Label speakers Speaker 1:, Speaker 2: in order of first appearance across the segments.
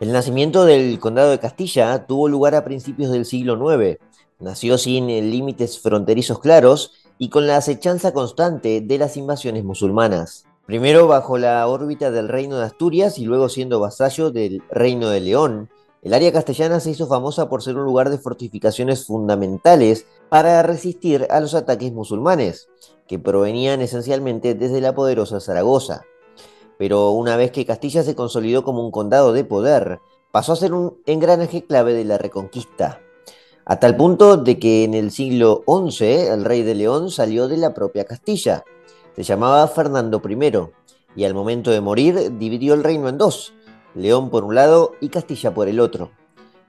Speaker 1: El nacimiento del condado de Castilla tuvo lugar a principios del siglo IX. Nació sin límites fronterizos claros y con la acechanza constante de las invasiones musulmanas. Primero bajo la órbita del reino de Asturias y luego siendo vasallo del reino de León, el área castellana se hizo famosa por ser un lugar de fortificaciones fundamentales para resistir a los ataques musulmanes, que provenían esencialmente desde la poderosa Zaragoza pero una vez que Castilla se consolidó como un condado de poder, pasó a ser un engranaje clave de la reconquista, a tal punto de que en el siglo XI el rey de León salió de la propia Castilla. Se llamaba Fernando I, y al momento de morir dividió el reino en dos, León por un lado y Castilla por el otro.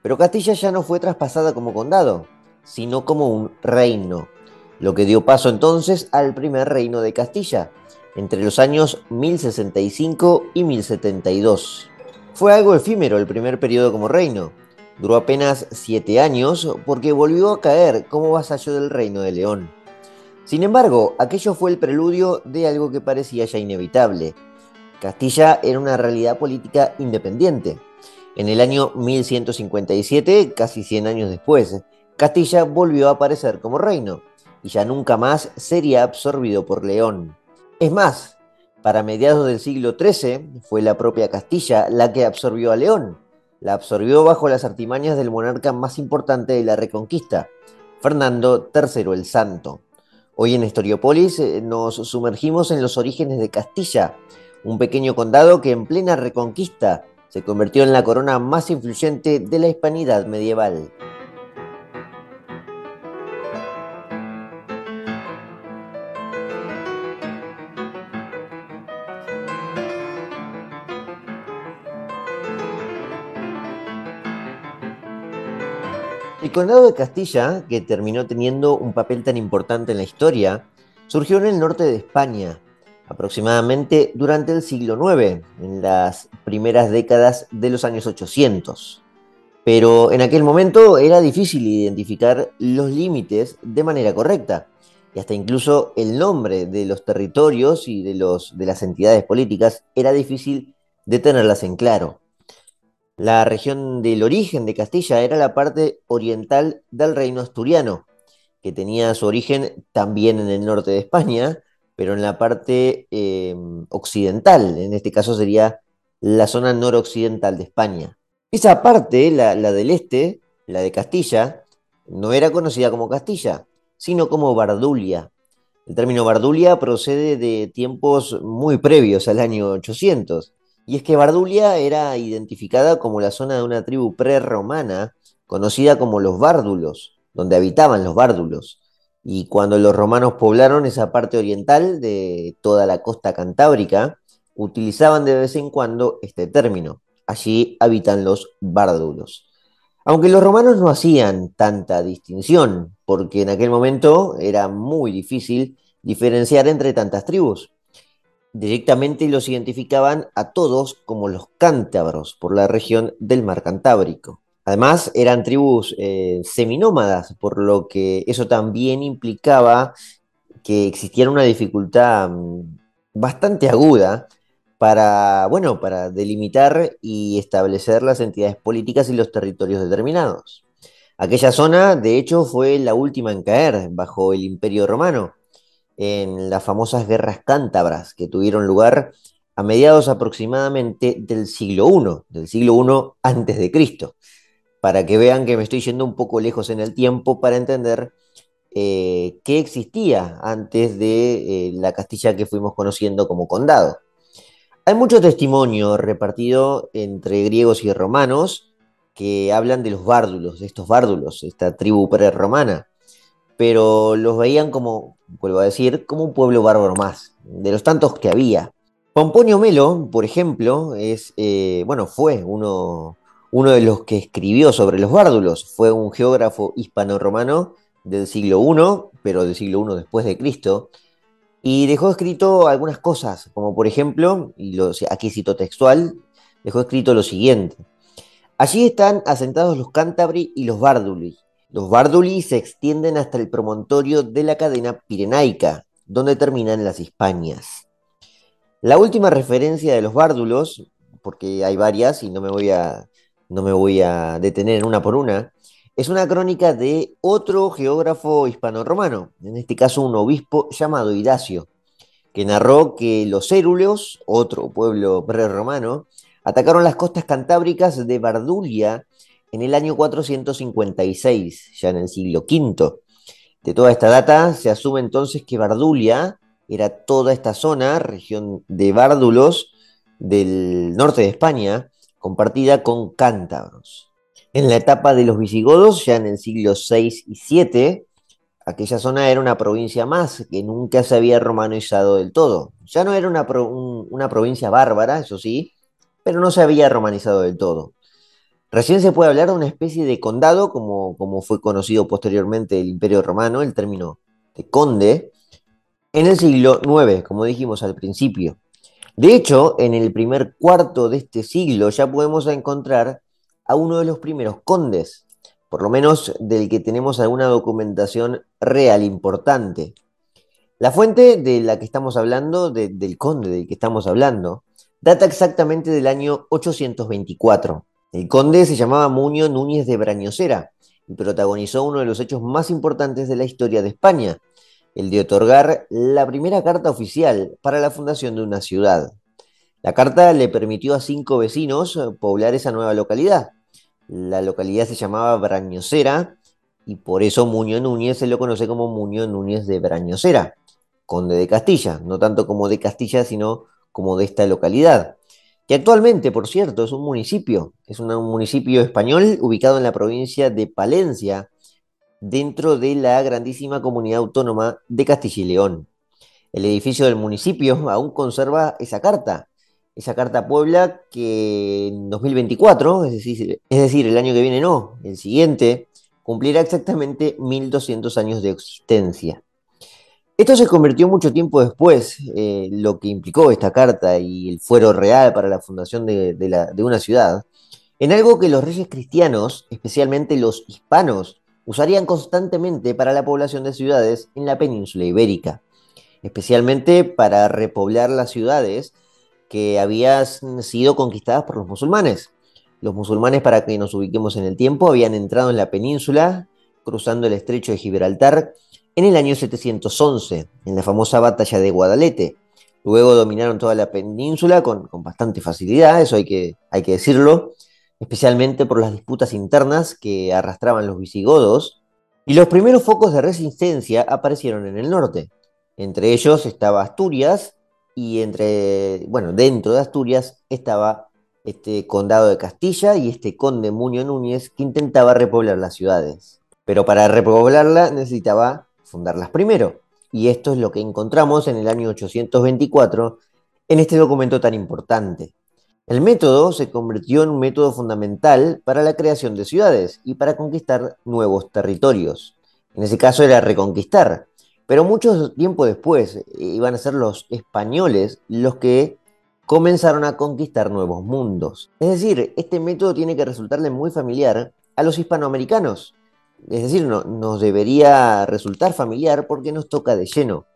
Speaker 1: Pero Castilla ya no fue traspasada como condado, sino como un reino, lo que dio paso entonces al primer reino de Castilla, entre los años 1065 y 1072. Fue algo efímero el primer periodo como reino. Duró apenas siete años porque volvió a caer como vasallo del reino de León. Sin embargo, aquello fue el preludio de algo que parecía ya inevitable. Castilla era una realidad política independiente. En el año 1157, casi 100 años después, Castilla volvió a aparecer como reino y ya nunca más sería absorbido por León. Es más, para mediados del siglo XIII fue la propia Castilla la que absorbió a León. La absorbió bajo las artimañas del monarca más importante de la Reconquista, Fernando III el Santo. Hoy en Historiopolis eh, nos sumergimos en los orígenes de Castilla, un pequeño condado que en plena Reconquista se convirtió en la corona más influyente de la hispanidad medieval. El condado de Castilla, que terminó teniendo un papel tan importante en la historia, surgió en el norte de España, aproximadamente durante el siglo IX, en las primeras décadas de los años 800. Pero en aquel momento era difícil identificar los límites de manera correcta, y hasta incluso el nombre de los territorios y de, de las entidades políticas era difícil de tenerlas en claro. La región del origen de Castilla era la parte oriental del reino asturiano, que tenía su origen también en el norte de España, pero en la parte em, occidental, en este caso sería la zona noroccidental de España. Esa parte, la, la del este, la de Castilla, no era conocida como Castilla, sino como Bardulia. El término Bardulia procede de tiempos muy previos al año 800 y es que Bardulia era identificada como la zona de una tribu prerromana conocida como los Bárdulos, donde habitaban los Bárdulos. Y cuando los romanos poblaron esa parte oriental de toda la costa cantábrica, utilizaban de vez en cuando este término. Allí habitan los Bárdulos. Aunque los romanos no hacían tanta distinción, porque en aquel momento era muy difícil diferenciar entre tantas tribus directamente los identificaban a todos como los cántabros por la región del mar Cantábrico. Además, eran tribus eh, seminómadas, por lo que eso también implicaba que existiera una dificultad mm, bastante aguda para, bueno, para delimitar y establecer las entidades políticas y los territorios determinados. Aquella zona, de hecho, fue la última en caer bajo el Imperio Romano, en las famosas guerras cántabras que tuvieron lugar a mediados aproximadamente del siglo I, del siglo I antes de Cristo, para que vean que me estoy yendo un poco lejos en el tiempo para entender eh, qué existía antes de eh, la Castilla que fuimos conociendo como condado. Hay mucho testimonio repartido entre griegos y romanos que hablan de los bárdulos, de estos bárdulos, esta tribu prerromana, pero los veían como, vuelvo a decir, como un pueblo bárbaro más, de los tantos que había. Pomponio Melo, por ejemplo, es, eh, bueno, fue uno, de los que escribió sobre los bárdulos, fue un geógrafo hispano-romano del siglo I, pero del siglo I después de Cristo, y dejó escrito algunas cosas, como por ejemplo, y aquí cito textual, dejó escrito lo siguiente. Allí están asentados los cántabri y los bárduli, los Barduli se extienden hasta el promontorio de la cadena Pirenaica, donde terminan las Hispanias. La última referencia de los bárdulos, porque hay varias y no me voy a, no me voy a detener en una por una, es una crónica de otro geógrafo hispano-romano, en este caso un obispo llamado Idacio, que narró que los éruleos, otro pueblo prerromano, atacaron las costas cantábricas de Bardulia en el año 456, ya en el siglo V. De toda esta data se asume entonces que Bardulia era toda esta zona, región de Bárdulos, del norte de España, compartida con cántabros. En la etapa de los visigodos, ya en el siglo VI y VII, aquella zona era una provincia más que nunca se había romanizado del todo. Ya no era una, una provincia bárbara, eso sí, pero no se había romanizado del todo. Recién se puede hablar de una especie de condado, como, fue conocido posteriormente el Imperio Romano, el término de conde, en el siglo IX, como dijimos al principio. De hecho, en el primer cuarto de este siglo ya podemos encontrar a uno de los primeros condes, por lo menos del que tenemos alguna documentación real importante. La fuente de la que estamos hablando, del conde del que estamos hablando, data exactamente del año 824. El conde se llamaba Muño Núñez de Brañosera y protagonizó uno de los hechos más importantes de la historia de España, el de otorgar la primera carta oficial para la fundación de una ciudad. La carta le permitió a cinco vecinos poblar esa nueva localidad. La localidad se llamaba Brañosera y por eso Muñoz Núñez se lo conoce como Muñoz Núñez de Brañosera, conde de Castilla, no tanto como de Castilla, sino como de esta localidad que actualmente, por cierto, es un municipio, es un municipio español ubicado en la provincia de Palencia, dentro de la grandísima comunidad autónoma de Castilla y León. El edificio del municipio aún conserva esa carta, esa carta Puebla que en 2024, es decir, es decir, el año que viene no, el siguiente, cumplirá exactamente 1200 años de existencia. Esto se convirtió mucho tiempo después, eh, lo que implicó esta carta y el fuero real para la fundación de, de una ciudad, en algo que los reyes cristianos, especialmente los hispanos, usarían constantemente para la población de ciudades en la península ibérica, especialmente para repoblar las ciudades que habían sido conquistadas por los musulmanes. Los musulmanes, para que nos ubiquemos en el tiempo, habían entrado en la península, cruzando el estrecho de Gibraltar, en el año 711, en la famosa batalla de Guadalete. Luego dominaron toda la península con, bastante facilidad, eso hay que, hay que decirlo, especialmente por las disputas internas que arrastraban los visigodos. Y los primeros focos de resistencia aparecieron en el norte. Entre ellos estaba Asturias y entre, bueno, dentro de Asturias estaba este condado de Castilla y este conde Muño Núñez que intentaba repoblar las ciudades. Pero para repoblarla necesitaba fundarlas primero. Y esto es lo que encontramos en el año 824 en este documento tan importante. El método se convirtió en un método fundamental para la creación de ciudades y para conquistar nuevos territorios. En ese caso era reconquistar, pero mucho tiempo después eh, iban a ser los españoles los que comenzaron a conquistar nuevos mundos. Es decir, este método tiene que resultarle muy familiar a los hispanoamericanos, es decir, no, nos debería resultar familiar porque nos toca de lleno.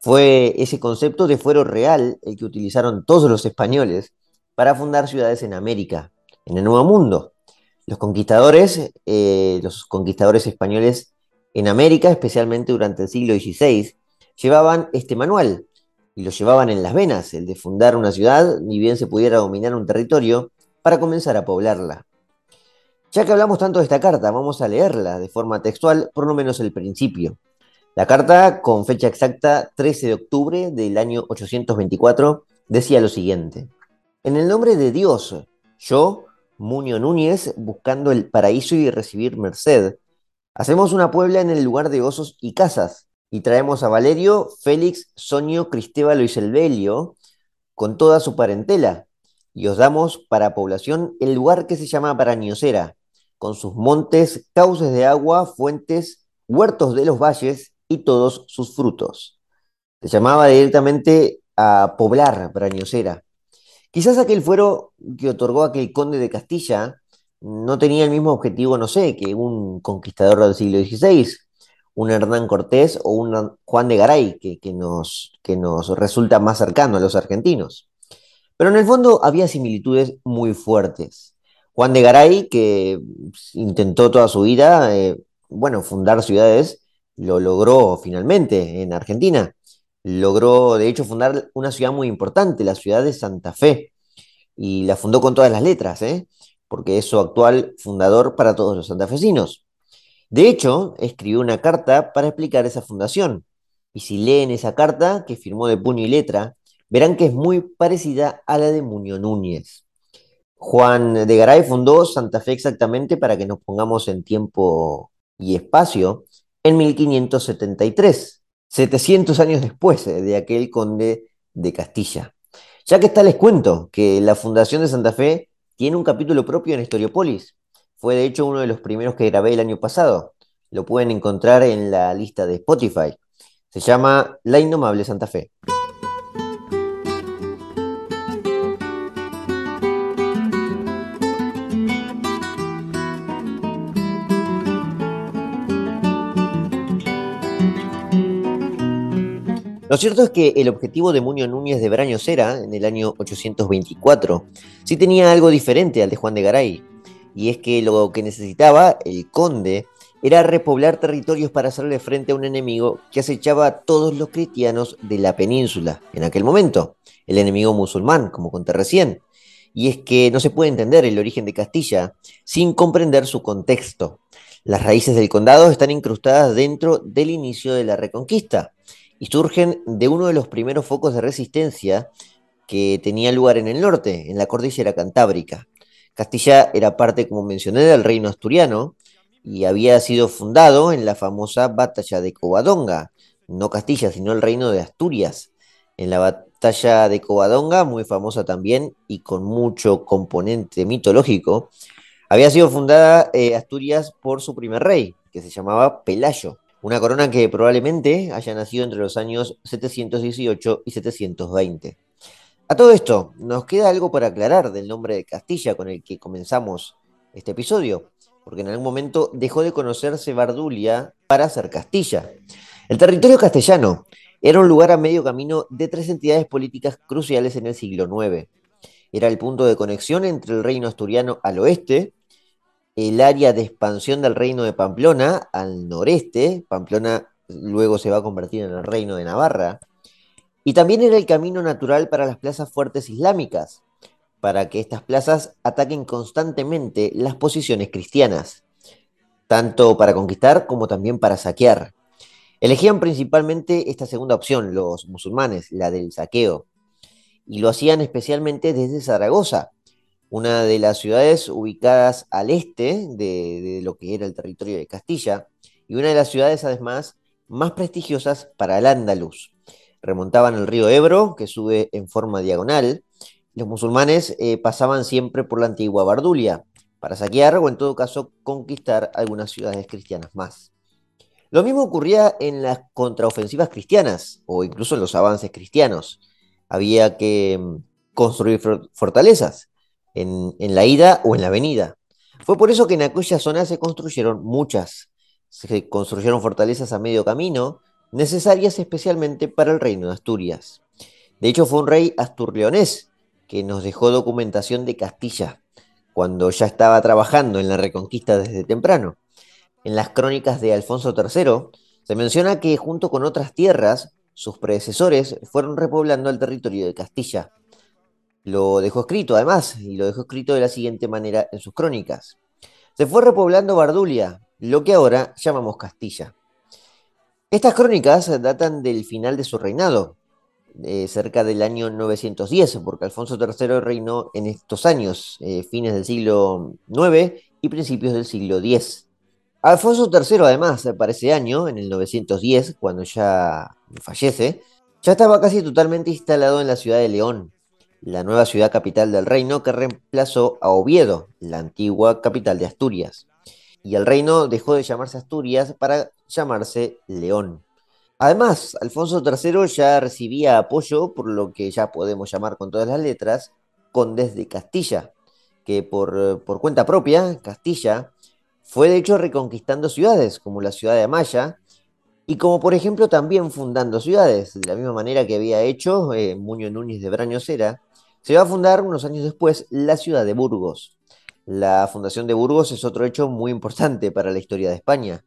Speaker 1: Fue ese concepto de fuero real el que utilizaron todos los españoles para fundar ciudades en América, en el Nuevo Mundo. Los conquistadores, eh, los conquistadores españoles en América, especialmente durante el siglo XVI, llevaban este manual y lo llevaban en las venas, el de fundar una ciudad, ni bien se pudiera dominar un territorio, para comenzar a poblarla. Ya que hablamos tanto de esta carta, vamos a leerla de forma textual, por lo menos el principio. La carta, con fecha exacta 13 de octubre del año 824, decía lo siguiente. En el nombre de Dios, yo, Muño Núñez, buscando el paraíso y recibir merced, hacemos una puebla en el lugar de osos y casas, y traemos a Valerio, Félix, Sonio, Cristébalo y Selvelio, con toda su parentela, y os damos para población el lugar que se llama Parañosera, con sus montes, cauces de agua, fuentes, huertos de los valles y todos sus frutos. Se llamaba directamente a poblar Brañosera. Quizás aquel fuero que otorgó aquel conde de Castilla no tenía el mismo objetivo, no sé, que un conquistador del siglo XVI, un Hernán Cortés o un Juan de Garay, que, que, nos, que nos resulta más cercano a los argentinos. Pero en el fondo había similitudes muy fuertes. Juan de Garay, que intentó toda su vida, eh, bueno, fundar ciudades, lo logró finalmente en Argentina. Logró, de hecho, fundar una ciudad muy importante, la ciudad de Santa Fe, y la fundó con todas las letras, ¿eh? porque es su actual fundador para todos los santafesinos. De hecho, escribió una carta para explicar esa fundación, y si leen esa carta, que firmó de puño y letra, verán que es muy parecida a la de Muñoz Núñez. Juan de Garay fundó Santa Fe exactamente para que nos pongamos en tiempo y espacio en 1573, 700 años después de aquel conde de Castilla. Ya que está, les cuento que la fundación de Santa Fe tiene un capítulo propio en Historiopolis. Fue de hecho uno de los primeros que grabé el año pasado. Lo pueden encontrar en la lista de Spotify. Se llama La Indomable Santa Fe. Lo cierto es que el objetivo de Muñoz Núñez de Braños era, en el año 824, sí tenía algo diferente al de Juan de Garay, y es que lo que necesitaba el conde era repoblar territorios para hacerle frente a un enemigo que acechaba a todos los cristianos de la península en aquel momento, el enemigo musulmán, como conté recién. Y es que no se puede entender el origen de Castilla sin comprender su contexto. Las raíces del condado están incrustadas dentro del inicio de la Reconquista y surgen de uno de los primeros focos de resistencia que tenía lugar en el norte, en la cordillera cantábrica. Castilla era parte, como mencioné, del reino asturiano y había sido fundado en la famosa batalla de Covadonga, no Castilla, sino el reino de Asturias. En la batalla de Covadonga, muy famosa también y con mucho componente mitológico, había sido fundada eh, Asturias por su primer rey, que se llamaba Pelayo. Una corona que probablemente haya nacido entre los años 718 y 720. A todo esto, nos queda algo para aclarar del nombre de Castilla con el que comenzamos este episodio, porque en algún momento dejó de conocerse Bardulia para ser Castilla. El territorio castellano era un lugar a medio camino de tres entidades políticas cruciales en el siglo IX. Era el punto de conexión entre el reino asturiano al oeste el área de expansión del reino de Pamplona al noreste. Pamplona luego se va a convertir en el reino de Navarra. Y también era el camino natural para las plazas fuertes islámicas, para que estas plazas ataquen constantemente las posiciones cristianas, tanto para conquistar como también para saquear. Elegían principalmente esta segunda opción, los musulmanes, la del saqueo, y lo hacían especialmente desde Zaragoza, una de las ciudades ubicadas al este de, lo que era el territorio de Castilla, y una de las ciudades además más prestigiosas para el Andaluz. Remontaban el río Ebro, que sube en forma diagonal. Los musulmanes eh, pasaban siempre por la antigua Bardulia, para saquear o en todo caso conquistar algunas ciudades cristianas más. Lo mismo ocurría en las contraofensivas cristianas o incluso en los avances cristianos. Había que mm, construir fortalezas en, la ida o en la venida. Fue por eso que en aquella zona se construyeron muchas, se construyeron fortalezas a medio camino, necesarias especialmente para el reino de Asturias. De hecho, fue un rey asturleonés que nos dejó documentación de Castilla, cuando ya estaba trabajando en la reconquista desde temprano. En las crónicas de Alfonso III se menciona que junto con otras tierras, sus predecesores fueron repoblando el territorio de Castilla, lo dejó escrito además, y lo dejó escrito de la siguiente manera en sus crónicas. Se fue repoblando Bardulia, lo que ahora llamamos Castilla. Estas crónicas datan del final de su reinado, cerca del año 910, porque Alfonso III reinó en estos años, eh, fines del siglo IX y principios del siglo X. Alfonso III, además, para ese año, en el 910, cuando ya fallece, ya estaba casi totalmente instalado en la ciudad de León, la nueva ciudad capital del reino que reemplazó a Oviedo, la antigua capital de Asturias. Y el reino dejó de llamarse Asturias para llamarse León. Además, Alfonso III ya recibía apoyo por lo que ya podemos llamar con todas las letras condes de Castilla, que por, por cuenta propia, Castilla, fue de hecho reconquistando ciudades como la ciudad de Amaya, y como por ejemplo también fundando ciudades, de la misma manera que había hecho eh, Muñoz Núñez de Brañosera, se va a fundar unos años después la ciudad de Burgos. La fundación de Burgos es otro hecho muy importante para la historia de España.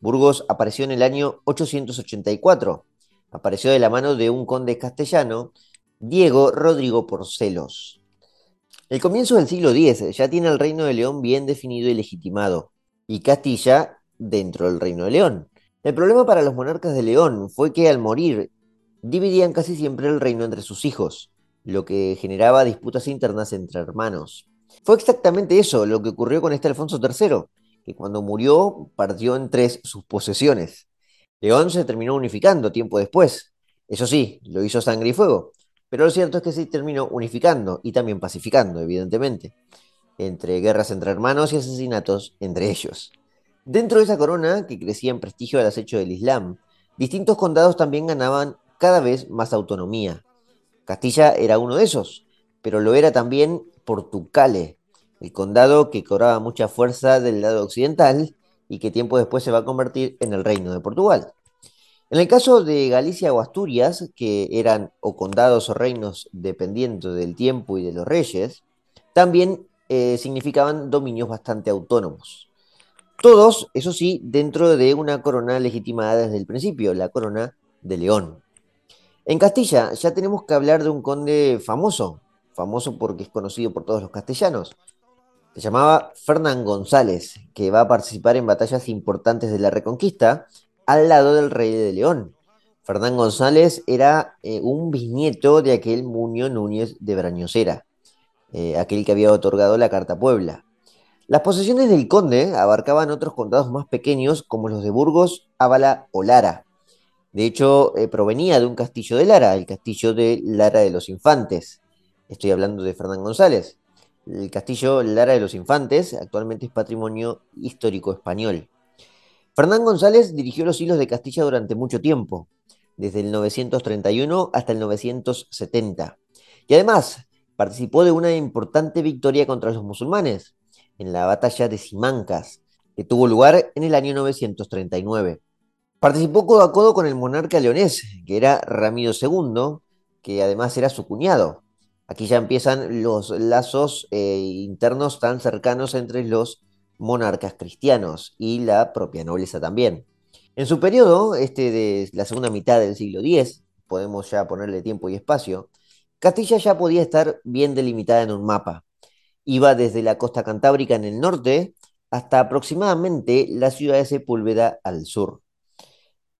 Speaker 1: Burgos apareció en el año 884. Apareció de la mano de un conde castellano, Diego Rodrigo Porcelos. El comienzo del siglo X ya tiene el reino de León bien definido y legitimado, y Castilla dentro del reino de León. El problema para los monarcas de León fue que al morir dividían casi siempre el reino entre sus hijos, lo que generaba disputas internas entre hermanos. Fue exactamente eso lo que ocurrió con este Alfonso III, que cuando murió partió en tres sus posesiones. León se terminó unificando tiempo después. Eso sí, lo hizo sangre y fuego. Pero lo cierto es que se terminó unificando y también pacificando, evidentemente, entre guerras entre hermanos y asesinatos entre ellos. Dentro de esa corona, que crecía en prestigio al acecho del Islam, distintos condados también ganaban cada vez más autonomía. Castilla era uno de esos, pero lo era también Portucale, el condado que cobraba mucha fuerza del lado occidental y que tiempo después se va a convertir en el reino de Portugal. En el caso de Galicia o Asturias, que eran o condados o reinos dependiendo del tiempo y de los reyes, también eh, significaban dominios bastante autónomos. Todos, eso sí, dentro de una corona legitimada desde el principio, la corona de León. En Castilla ya tenemos que hablar de un conde famoso, famoso porque es conocido por todos los castellanos. Se llamaba Fernán González, que va a participar en batallas importantes de la Reconquista al lado del rey de León. Fernán González era eh, un bisnieto de aquel Muño Núñez de Brañosera, eh, aquel que había otorgado la Carta Puebla. Las posesiones del conde abarcaban otros condados más pequeños como los de Burgos, Ábala o Lara. De hecho, eh, provenía de un castillo de Lara, el castillo de Lara de los Infantes. Estoy hablando de Fernán González. El castillo Lara de los Infantes actualmente es patrimonio histórico español. Fernán González dirigió los hilos de Castilla durante mucho tiempo, desde el 931 hasta el 970. Y además participó de una importante victoria contra los musulmanes, en la batalla de Simancas, que tuvo lugar en el año 939. Participó codo a codo con el monarca leonés, que era Ramiro II, que además era su cuñado. Aquí ya empiezan los lazos eh, internos tan cercanos entre los monarcas cristianos y la propia nobleza también. En su periodo, este de la segunda mitad del siglo X, podemos ya ponerle tiempo y espacio, Castilla ya podía estar bien delimitada en un mapa. Iba desde la costa cantábrica en el norte hasta aproximadamente la ciudad de Sepúlveda al sur.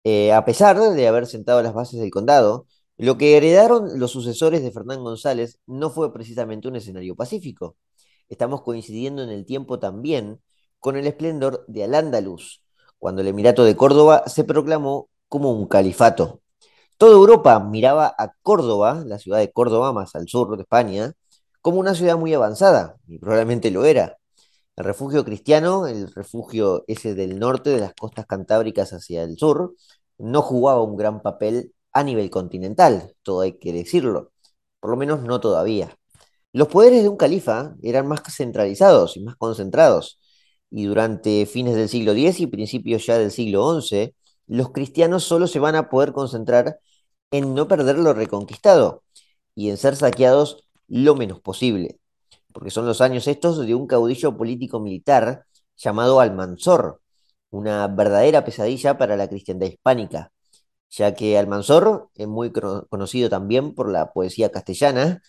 Speaker 1: Eh, a pesar de haber sentado las bases del condado, lo que heredaron los sucesores de Fernán González no fue precisamente un escenario pacífico. Estamos coincidiendo en el tiempo también con el esplendor de Al-Ándalus, cuando el Emirato de Córdoba se proclamó como un califato. Toda Europa miraba a Córdoba, la ciudad de Córdoba más al sur de España, como una ciudad muy avanzada, y probablemente lo era. El refugio cristiano, el refugio ese del norte de las costas cantábricas hacia el sur, no jugaba un gran papel a nivel continental, todo hay que decirlo, por lo menos no todavía. Los poderes de un califa eran más centralizados y más concentrados, y durante fines del siglo X y principios ya del siglo XI, los cristianos solo se van a poder concentrar en no perder lo reconquistado y en ser saqueados lo menos posible, porque son los años estos de un caudillo político-militar llamado Almanzor, una verdadera pesadilla para la cristiandad hispánica, ya que Almanzor, es muy conocido también por la poesía castellana,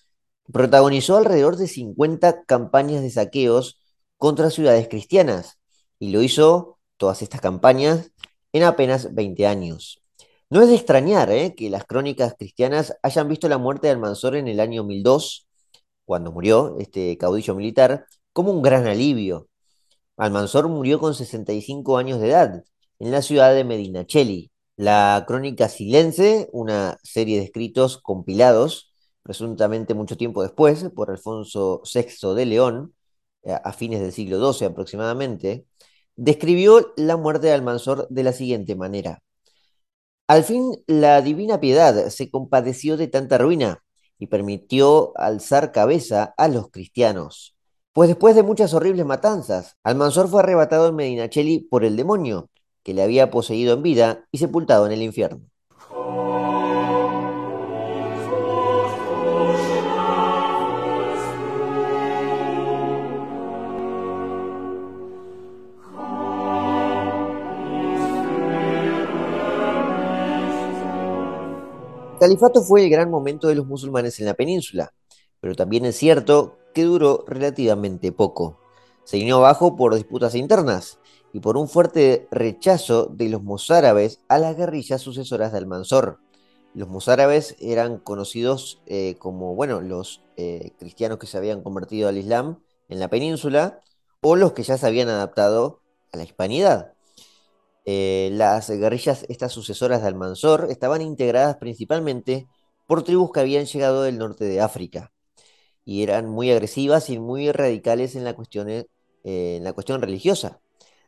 Speaker 1: protagonizó alrededor de 50 campañas de saqueos contra ciudades cristianas, y lo hizo todas estas campañas en apenas 20 años. No es de extrañar ¿eh? que las crónicas cristianas hayan visto la muerte de Almanzor en el año 1002 cuando murió este caudillo militar, como un gran alivio. Almanzor murió con 65 años de edad en la ciudad de Medinaceli. La crónica Silense, una serie de escritos compilados, presuntamente mucho tiempo después, por Alfonso VI de León, eh, a fines del siglo XII aproximadamente, describió la muerte de Almanzor de la siguiente manera. Al fin la divina piedad se compadeció de tanta ruina y permitió alzar cabeza a los cristianos. Pues después de muchas horribles matanzas, Almanzor fue arrebatado en Medinaceli por el demonio, que le había poseído en vida y sepultado en el infierno. Califato fue el gran momento de los musulmanes en la península, pero también es cierto que duró relativamente poco. Se vino abajo por disputas internas y por un fuerte rechazo de los mozárabes a las guerrillas sucesoras de Almanzor. Los mozárabes eran conocidos eh, como, bueno, los eh, cristianos que se habían convertido al Islam en la península o los que ya se habían adaptado a la hispanidad. Eh, las guerrillas, estas sucesoras de Almanzor, estaban integradas principalmente por tribus que habían llegado del norte de África y eran muy agresivas y muy radicales en la cuestión, en la cuestión religiosa.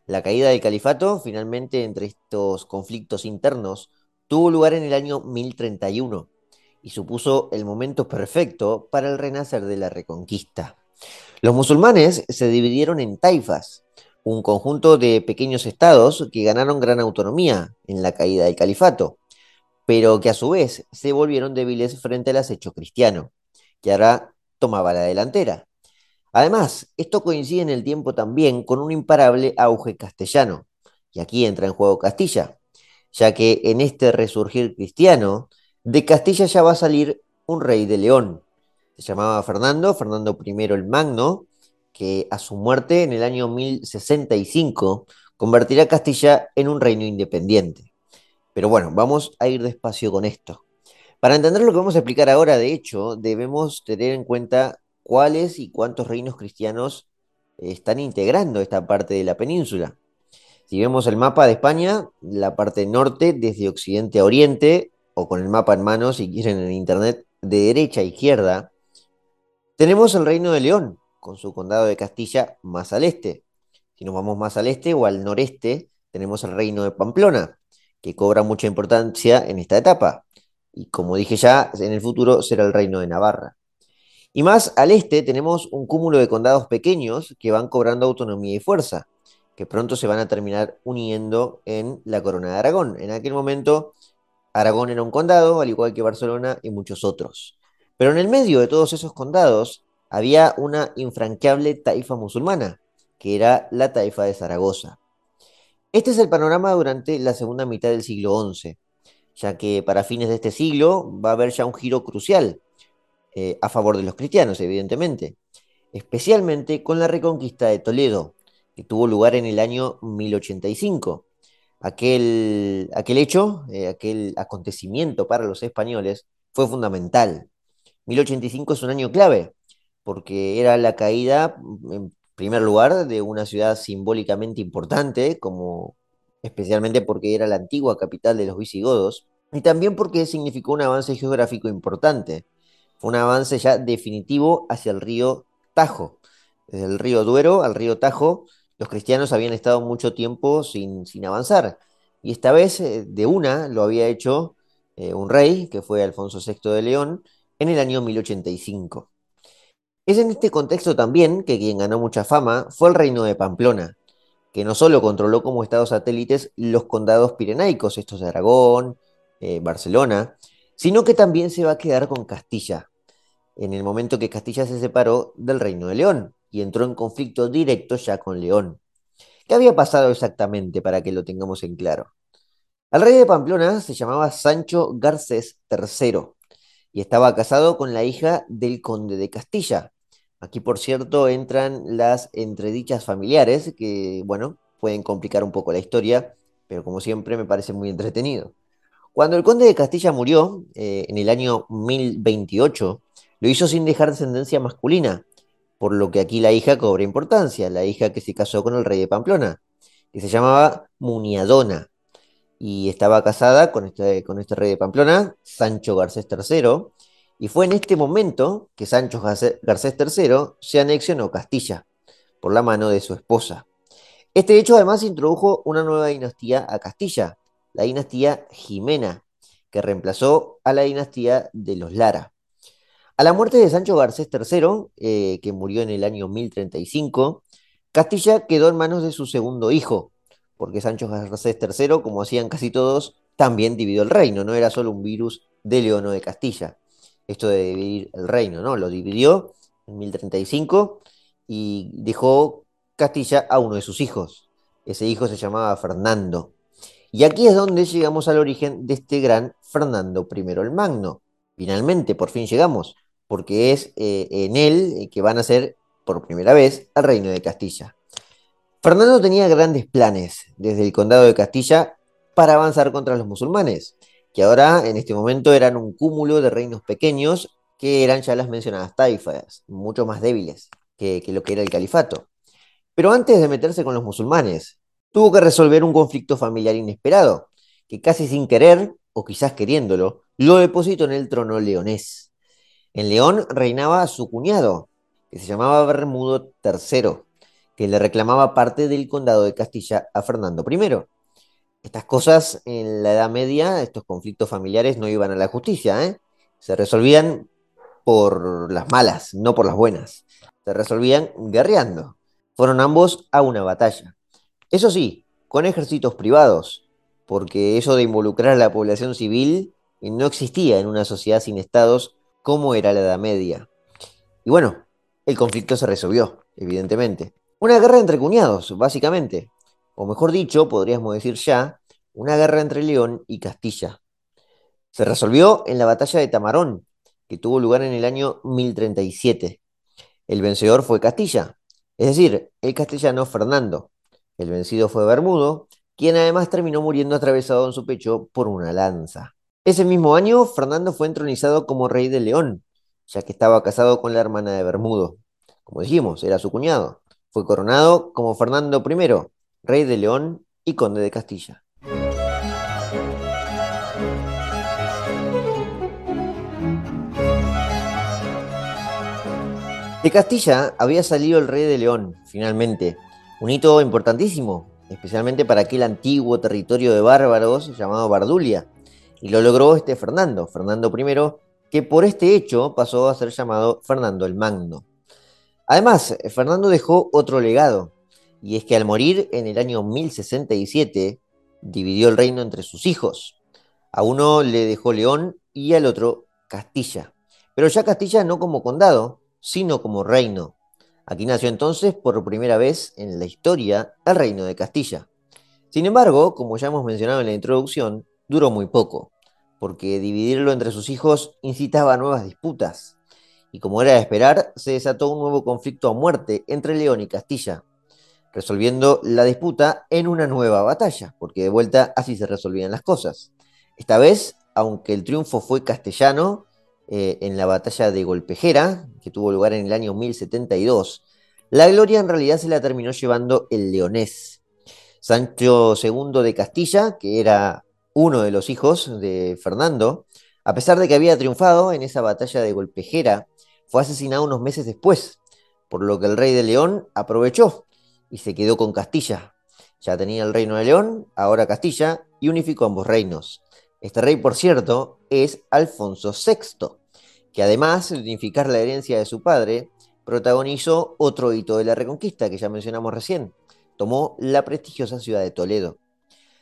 Speaker 1: La caída del califato, finalmente, entre estos conflictos internos, tuvo lugar en el año 1031 y supuso el momento perfecto para el renacer de la reconquista. Los musulmanes se dividieron en taifas, un conjunto de pequeños estados que ganaron gran autonomía en la caída del califato, pero que a su vez se volvieron débiles frente al acecho cristiano, que ahora tomaba la delantera. Además, esto coincide en el tiempo también con un imparable auge castellano, y aquí entra en juego Castilla, ya que en este resurgir cristiano, de Castilla ya va a salir un rey de León. Se llamaba Fernando, Fernando I el Magno, que a su muerte en el año 1065 convertirá Castilla en un reino independiente. Pero bueno, vamos a ir despacio con esto. Para entender lo que vamos a explicar ahora, de hecho, debemos tener en cuenta cuáles y cuántos reinos cristianos están integrando esta parte de la península. Si vemos el mapa de España, la parte norte, desde occidente a oriente, o con el mapa en mano, si quieren en internet, de derecha a izquierda, tenemos el Reino de León, con su condado de Castilla más al este. Si nos vamos más al este o al noreste, tenemos el Reino de Pamplona, que cobra mucha importancia en esta etapa. Y como dije ya, en el futuro será el Reino de Navarra. Y más al este tenemos un cúmulo de condados pequeños que van cobrando autonomía y fuerza, que pronto se van a terminar uniendo en la corona de Aragón. En aquel momento, Aragón era un condado, al igual que Barcelona y muchos otros. Pero en el medio de todos esos condados había una infranqueable taifa musulmana, que era la taifa de Zaragoza. Este es el panorama durante la segunda mitad del siglo XI, ya que para fines de este siglo va a haber ya un giro crucial eh, a favor de los cristianos, evidentemente, especialmente con la reconquista de Toledo, que tuvo lugar en el año 1085. Aquel, aquel hecho, eh, aquel acontecimiento para los españoles fue fundamental. 1085 es un año clave, porque era la caída, en primer lugar, de una ciudad simbólicamente importante, como especialmente porque era la antigua capital de los visigodos, y también porque significó un avance geográfico importante un avance ya definitivo hacia el río Tajo. Desde el río Duero al río Tajo, los cristianos habían estado mucho tiempo sin, sin avanzar. Y esta vez, eh, de una, lo había hecho eh, un rey, que fue Alfonso VI de León, en el año 1085. Es en este contexto también que quien ganó mucha fama fue el reino de Pamplona, que no solo controló como estados satélites los condados pirenaicos, estos de Aragón, eh, Barcelona, sino que también se va a quedar con Castilla, en el momento que Castilla se separó del Reino de León y entró en conflicto directo ya con León. ¿Qué había pasado exactamente para que lo tengamos en claro? El rey de Pamplona se llamaba Sancho Garcés III y estaba casado con la hija del conde de Castilla. Aquí, por cierto, entran las entredichas familiares que, bueno, pueden complicar un poco la historia, pero como siempre me parece muy entretenido. Cuando el conde de Castilla murió, eh, en el año 1028, lo hizo sin dejar descendencia masculina, por lo que aquí la hija cobra importancia, la hija que se casó con el rey de Pamplona, que se llamaba Muniadona, y estaba casada con este, con este rey de Pamplona, Sancho Garcés III, y fue en este momento que Sancho Garcés III se anexionó Castilla, por la mano de su esposa. Este hecho además introdujo una nueva dinastía a Castilla, la dinastía Jimena, que reemplazó a la dinastía de los Lara. A la muerte de Sancho Garcés III, eh, que murió en el año 1035, Castilla quedó en manos de su segundo hijo, porque Sancho Garcés III, como hacían casi todos, también dividió el reino, no era solo un virus de León o de Castilla. Esto de dividir el reino, ¿no? Lo dividió en 1035 y dejó Castilla a uno de sus hijos. Ese hijo se llamaba Fernando. Y aquí es donde llegamos al origen de este gran Fernando I el Magno. Finalmente, por fin llegamos, porque es eh, en él que van a ser por primera vez al reino de Castilla. Fernando tenía grandes planes desde el condado de Castilla para avanzar contra los musulmanes, que ahora en este momento eran un cúmulo de reinos pequeños que eran ya las mencionadas taifas, mucho más débiles que, lo que era el califato. Pero antes de meterse con los musulmanes, tuvo que resolver un conflicto familiar inesperado, que casi sin querer, o quizás queriéndolo, lo depositó en el trono leonés. En León reinaba su cuñado, que se llamaba Bermudo III, que le reclamaba parte del condado de Castilla a Fernando I. Estas cosas en la Edad Media, estos conflictos familiares no iban a la justicia, ¿eh? se resolvían por las malas, no por las buenas. Se resolvían guerreando. Fueron ambos a una batalla. Eso sí, con ejércitos privados, porque eso de involucrar a la población civil no existía en una sociedad sin estados como era la Edad Media. Y bueno, el conflicto se resolvió, evidentemente. Una guerra entre cuñados, básicamente. O mejor dicho, podríamos decir ya, una guerra entre León y Castilla. Se resolvió en la batalla de Tamarón, que tuvo lugar en el año 1037. El vencedor fue Castilla, es decir, el castellano Fernando. El vencido fue Bermudo, quien además terminó muriendo atravesado en su pecho por una lanza. Ese mismo año, Fernando fue entronizado como rey de León, ya que estaba casado con la hermana de Bermudo. Como dijimos, era su cuñado. Fue coronado como Fernando I, rey de León y conde de Castilla. De Castilla había salido el rey de León, finalmente, un hito importantísimo, especialmente para aquel antiguo territorio de bárbaros llamado Bardulia, y lo logró este Fernando, Fernando I, que por este hecho pasó a ser llamado Fernando el Magno. Además, Fernando dejó otro legado, y es que al morir en el año 1067, dividió el reino entre sus hijos. A uno le dejó León y al otro Castilla. Pero ya Castilla no como condado, sino como reino. Aquí nació entonces por primera vez en la historia el reino de Castilla. Sin embargo, como ya hemos mencionado en la introducción, duró muy poco, porque dividirlo entre sus hijos incitaba a nuevas disputas y como era de esperar, se desató un nuevo conflicto a muerte entre León y Castilla, resolviendo la disputa en una nueva batalla, porque de vuelta así se resolvían las cosas. Esta vez, aunque el triunfo fue castellano, eh, en la batalla de Golpejera, que tuvo lugar en el año 1072, la gloria en realidad se la terminó llevando el leonés. Sancho II de Castilla, que era uno de los hijos de Fernando, a pesar de que había triunfado en esa batalla de Golpejera, fue asesinado unos meses después, por lo que el rey de León aprovechó y se quedó con Castilla. Ya tenía el reino de León, ahora Castilla, y unificó ambos reinos. Este rey, por cierto, es Alfonso VI, que además de unificar la herencia de su padre, protagonizó otro hito de la Reconquista que ya mencionamos recién. Tomó la prestigiosa ciudad de Toledo.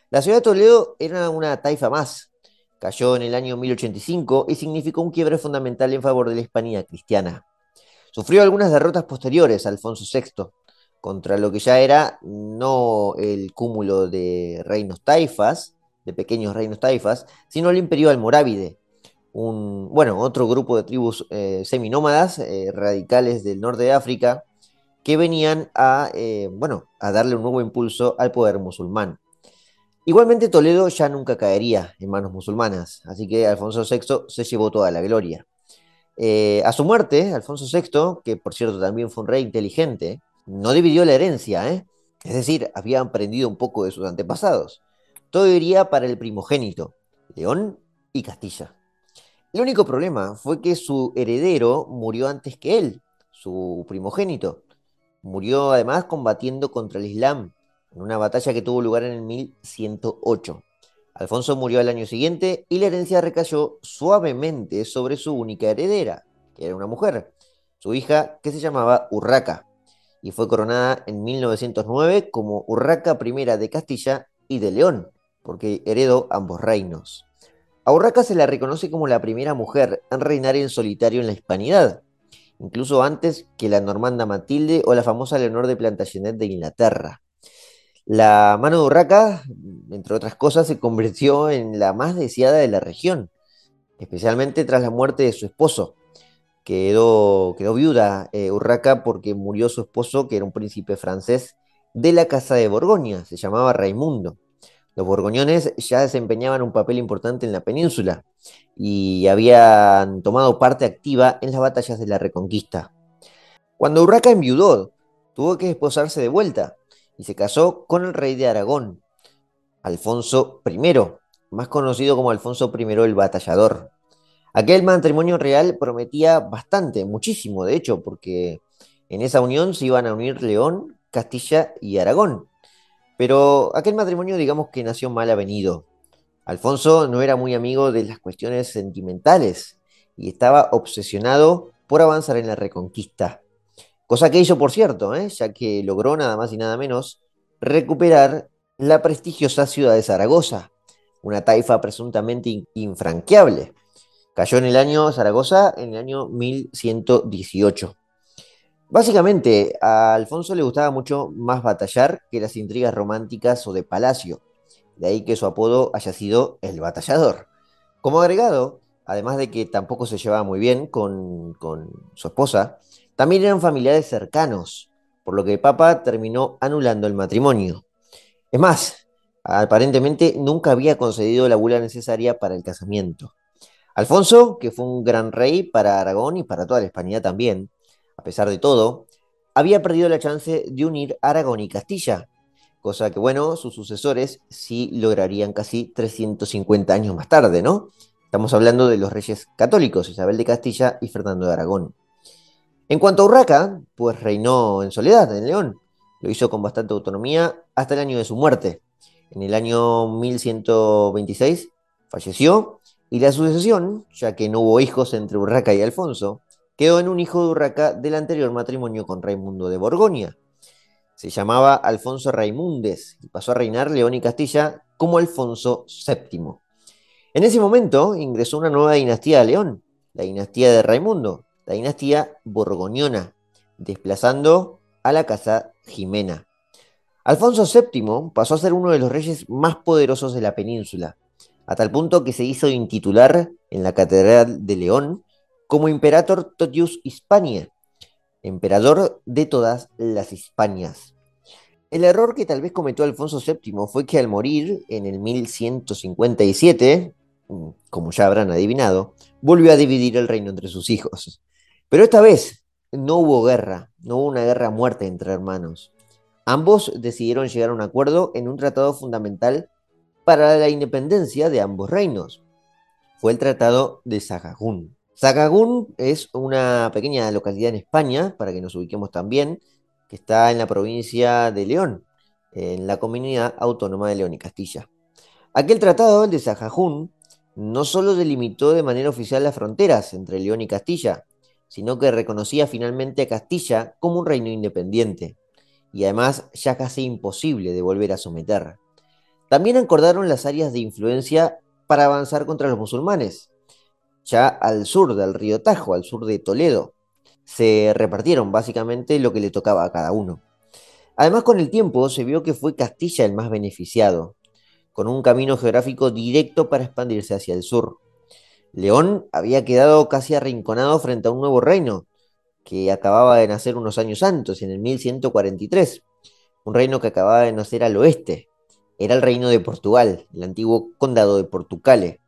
Speaker 1: La ciudad de Toledo era una taifa más, Cayó en el año 1085 y significó un quiebre fundamental en favor de la Hispanía cristiana. Sufrió algunas derrotas posteriores a Alfonso VI, contra lo que ya era no el cúmulo de reinos taifas, de pequeños reinos taifas, sino el imperio almorávide, un, bueno, otro grupo de tribus eh, seminómadas eh, radicales del norte de África que venían a, eh, bueno, a darle un nuevo impulso al poder musulmán. Igualmente Toledo ya nunca caería en manos musulmanas, así que Alfonso VI se llevó toda la gloria. Eh, a su muerte, Alfonso VI, que por cierto también fue un rey inteligente, no dividió la herencia, ¿eh? es decir, había aprendido un poco de sus antepasados. Todo iría para el primogénito, León y Castilla. El único problema fue que su heredero murió antes que él, su primogénito. Murió además combatiendo contra el Islam en una batalla que tuvo lugar en el 1108. Alfonso murió al año siguiente y la herencia recayó suavemente sobre su única heredera, que era una mujer, su hija que se llamaba Urraca, y fue coronada en 1909 como Urraca I de Castilla y de León, porque heredó ambos reinos. A Urraca se la reconoce como la primera mujer en reinar en solitario en la hispanidad, incluso antes que la normanda Matilde o la famosa Leonor de Plantagenet de Inglaterra. La mano de Urraca, entre otras cosas, se convirtió en la más deseada de la región, especialmente tras la muerte de su esposo. Quedó, quedó viuda eh, Urraca porque murió su esposo, que era un príncipe francés de la Casa de Borgoña, se llamaba Raimundo. Los borgoñones ya desempeñaban un papel importante en la península y habían tomado parte activa en las batallas de la Reconquista. Cuando Urraca enviudó, tuvo que esposarse de vuelta y se casó con el rey de Aragón, Alfonso I, más conocido como Alfonso I el Batallador. Aquel matrimonio real prometía bastante, muchísimo, de hecho, porque en esa unión se iban a unir León, Castilla y Aragón. Pero aquel matrimonio, digamos que nació mal avenido. Alfonso no era muy amigo de las cuestiones sentimentales y estaba obsesionado por avanzar en la reconquista. Cosa que hizo, por cierto, ¿eh? ya que logró nada más y nada menos recuperar la prestigiosa ciudad de Zaragoza, una taifa presuntamente infranqueable. Cayó en el año Zaragoza en el año 1118. Básicamente, a Alfonso le gustaba mucho más batallar que las intrigas románticas o de palacio. De ahí que su apodo haya sido el batallador. Como agregado, además de que tampoco se llevaba muy bien con, con su esposa, también eran familiares cercanos, por lo que el Papa terminó anulando el matrimonio. Es más, aparentemente nunca había concedido la bula necesaria para el casamiento. Alfonso, que fue un gran rey para Aragón y para toda la Hispanidad también, a pesar de todo, había perdido la chance de unir Aragón y Castilla, cosa que, bueno, sus sucesores sí lograrían casi 350 años más tarde, ¿no? Estamos hablando de los reyes católicos, Isabel de Castilla y Fernando de Aragón. En cuanto a Urraca, pues reinó en soledad en León. Lo hizo con bastante autonomía hasta el año de su muerte. En el año 1126 falleció y la sucesión, ya que no hubo hijos entre Urraca y Alfonso, quedó en un hijo de Urraca del anterior matrimonio con Raimundo de Borgoña. Se llamaba Alfonso Raimundes y pasó a reinar León y Castilla como Alfonso VII. En ese momento ingresó una nueva dinastía a León, la dinastía de Raimundo, la dinastía borgoñona, desplazando a la casa Jimena. Alfonso VII pasó a ser uno de los reyes más poderosos de la península a tal punto que se hizo intitular en la Catedral de León como Imperator Totius Hispania, emperador de todas las Hispanias. El error que tal vez cometió Alfonso VII fue que al morir en el 1157, como ya habrán adivinado, volvió a dividir el reino entre sus hijos. Pero esta vez no hubo guerra, no hubo una guerra muerta entre hermanos. Ambos decidieron llegar a un acuerdo en un tratado fundamental para la independencia de ambos reinos. Fue el Tratado de Sahagún. Sahagún es una pequeña localidad en España, para que nos ubiquemos también, que está en la provincia de León, en la comunidad autónoma de León y Castilla. Aquel tratado, el de Sahagún, no solo delimitó de manera oficial las fronteras entre León y Castilla, sino que reconocía finalmente a Castilla como un reino independiente, y además ya casi imposible de volver a someter. También acordaron las áreas de influencia para avanzar contra los musulmanes, ya al sur del río Tajo, al sur de Toledo. Se repartieron básicamente lo que le tocaba a cada uno. Además, con el tiempo se vio que fue Castilla el más beneficiado, con un camino geográfico directo para expandirse hacia el sur. León había quedado casi arrinconado frente a un nuevo reino, que acababa de nacer unos años antes, en el 1143, un reino que acababa de nacer al oeste, era el reino de Portugal, el antiguo condado de Portucale,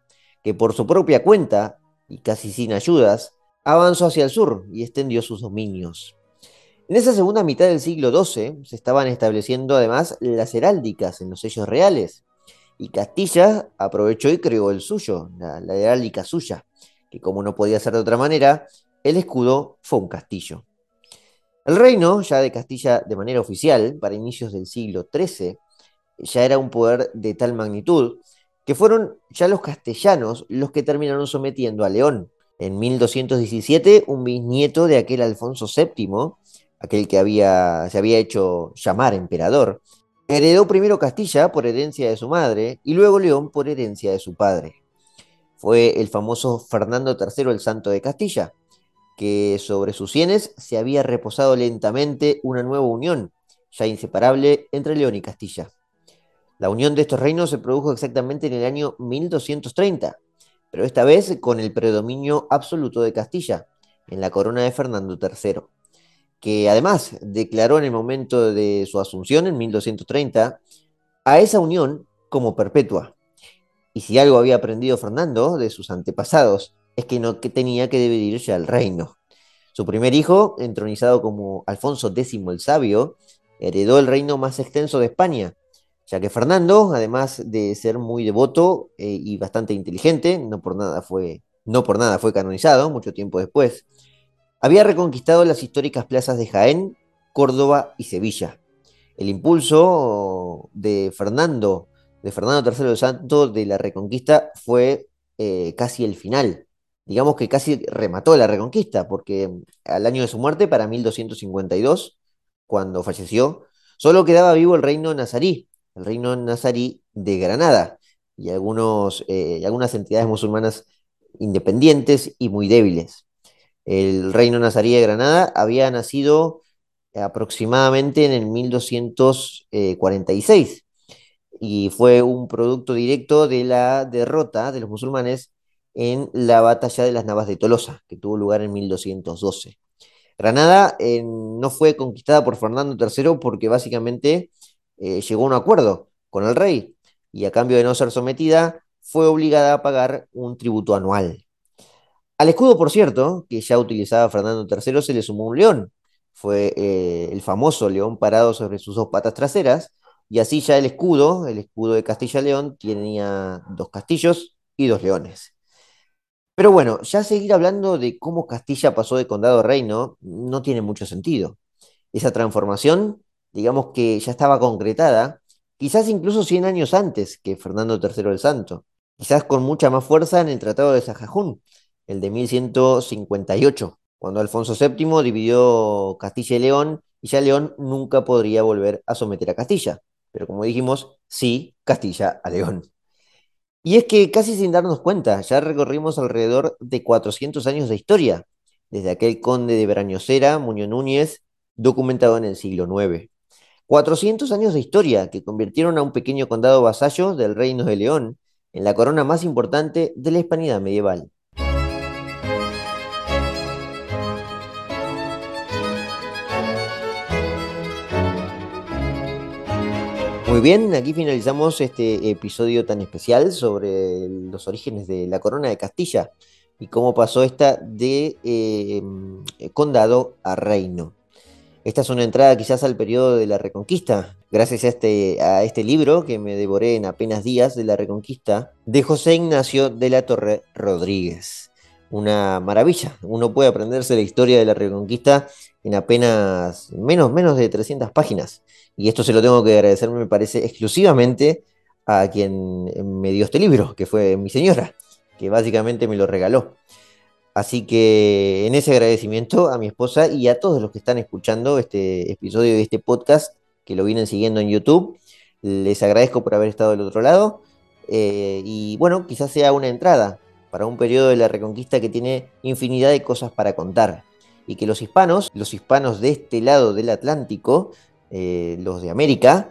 Speaker 1: que por su propia cuenta, y casi sin ayudas, avanzó hacia el sur y extendió sus dominios. En esa segunda mitad del siglo XII se estaban estableciendo además las heráldicas en los sellos reales, y Castilla aprovechó y creó el suyo, la, heráldica suya, que como no podía ser de otra manera, el escudo fue un castillo. El reino, ya de Castilla de manera oficial, para inicios del siglo XIII, ya era un poder de tal magnitud que fueron ya los castellanos los que terminaron sometiendo a León. En 1217, un bisnieto de aquel Alfonso VII, aquel que había, se había hecho llamar emperador, heredó primero Castilla por herencia de su madre y luego León por herencia de su padre. Fue el famoso Fernando III el Santo de Castilla, que sobre sus sienes se había reposado lentamente una nueva unión, ya inseparable entre León y Castilla. La unión de estos reinos se produjo exactamente en el año 1230, pero esta vez con el predominio absoluto de Castilla, en la corona de Fernando III, que además declaró en el momento de su asunción, en 1230, a esa unión como perpetua. Y si algo había aprendido Fernando de sus antepasados, es que no que tenía que dividirse el reino. Su primer hijo, entronizado como Alfonso X el Sabio, heredó el reino más extenso de España, ya que Fernando, además de ser muy devoto eh, y bastante inteligente, no por nada fue, no por nada fue canonizado mucho tiempo después, había reconquistado las históricas plazas de Jaén, Córdoba y Sevilla. El impulso de Fernando, de Fernando III el Santo de la reconquista fue eh, casi el final. Digamos que casi remató la reconquista, porque al año de su muerte, para 1252, cuando falleció, solo quedaba vivo el reino nazarí, el reino nazarí de Granada y algunos, eh, algunas entidades musulmanas independientes y muy débiles. El reino nazarí de Granada había nacido aproximadamente en el 1246 y fue un producto directo de la derrota de los musulmanes en la batalla de las Navas de Tolosa, que tuvo lugar en 1212. Granada eh, no fue conquistada por Fernando III porque básicamente eh, llegó a un acuerdo con el rey y a cambio de no ser sometida fue obligada a pagar un tributo anual. Al escudo, por cierto, que ya utilizaba Fernando III, se le sumó un león. Fue eh, el famoso león parado sobre sus dos patas traseras, y así ya el escudo, el escudo de Castilla-León, tenía dos castillos y dos leones. Pero bueno, ya seguir hablando de cómo Castilla pasó de condado a reino no tiene mucho sentido. Esa transformación, digamos que ya estaba concretada, quizás incluso 100 años antes que Fernando III el Santo, quizás con mucha más fuerza en el Tratado de Sajajún, el de 1158, cuando Alfonso VII dividió Castilla y León y ya León nunca podría volver a someter a Castilla. Pero como dijimos, sí, Castilla a León. Y es que casi sin darnos cuenta, ya recorrimos alrededor de 400 años de historia, desde aquel conde de Brañosera, Muñoz Núñez, documentado en el siglo IX. 400 años de historia que convirtieron a un pequeño condado vasallo del Reino de León en la corona más importante de la hispanidad medieval. Muy bien, aquí finalizamos este episodio tan especial sobre los orígenes de la corona de Castilla y cómo pasó esta de eh, condado a reino. Esta es una entrada quizás al periodo de la Reconquista, gracias a este, a este libro que me devoré en apenas días de la Reconquista, de José Ignacio de la Torre Rodríguez. Una maravilla, uno puede aprenderse la historia de la Reconquista en apenas menos, menos de 300 páginas. Y esto se lo tengo que agradecer, me parece, exclusivamente a quien me dio este libro, que fue mi señora, que básicamente me lo regaló. Así que en ese agradecimiento a mi esposa y a todos los que están escuchando este episodio de este podcast, que lo vienen siguiendo en YouTube, les agradezco por haber estado del otro lado. Eh, y bueno, quizás sea una entrada para un periodo de la Reconquista que tiene infinidad de cosas para contar. Y que los hispanos, los hispanos de este lado del Atlántico, eh, los de América,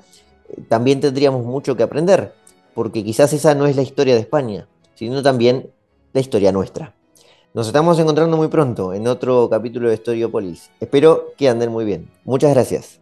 Speaker 1: también tendríamos mucho que aprender, porque quizás esa no es la historia de España, sino también la historia nuestra. Nos estamos encontrando muy pronto en otro capítulo de Historiopolis. Espero que anden muy bien. Muchas gracias.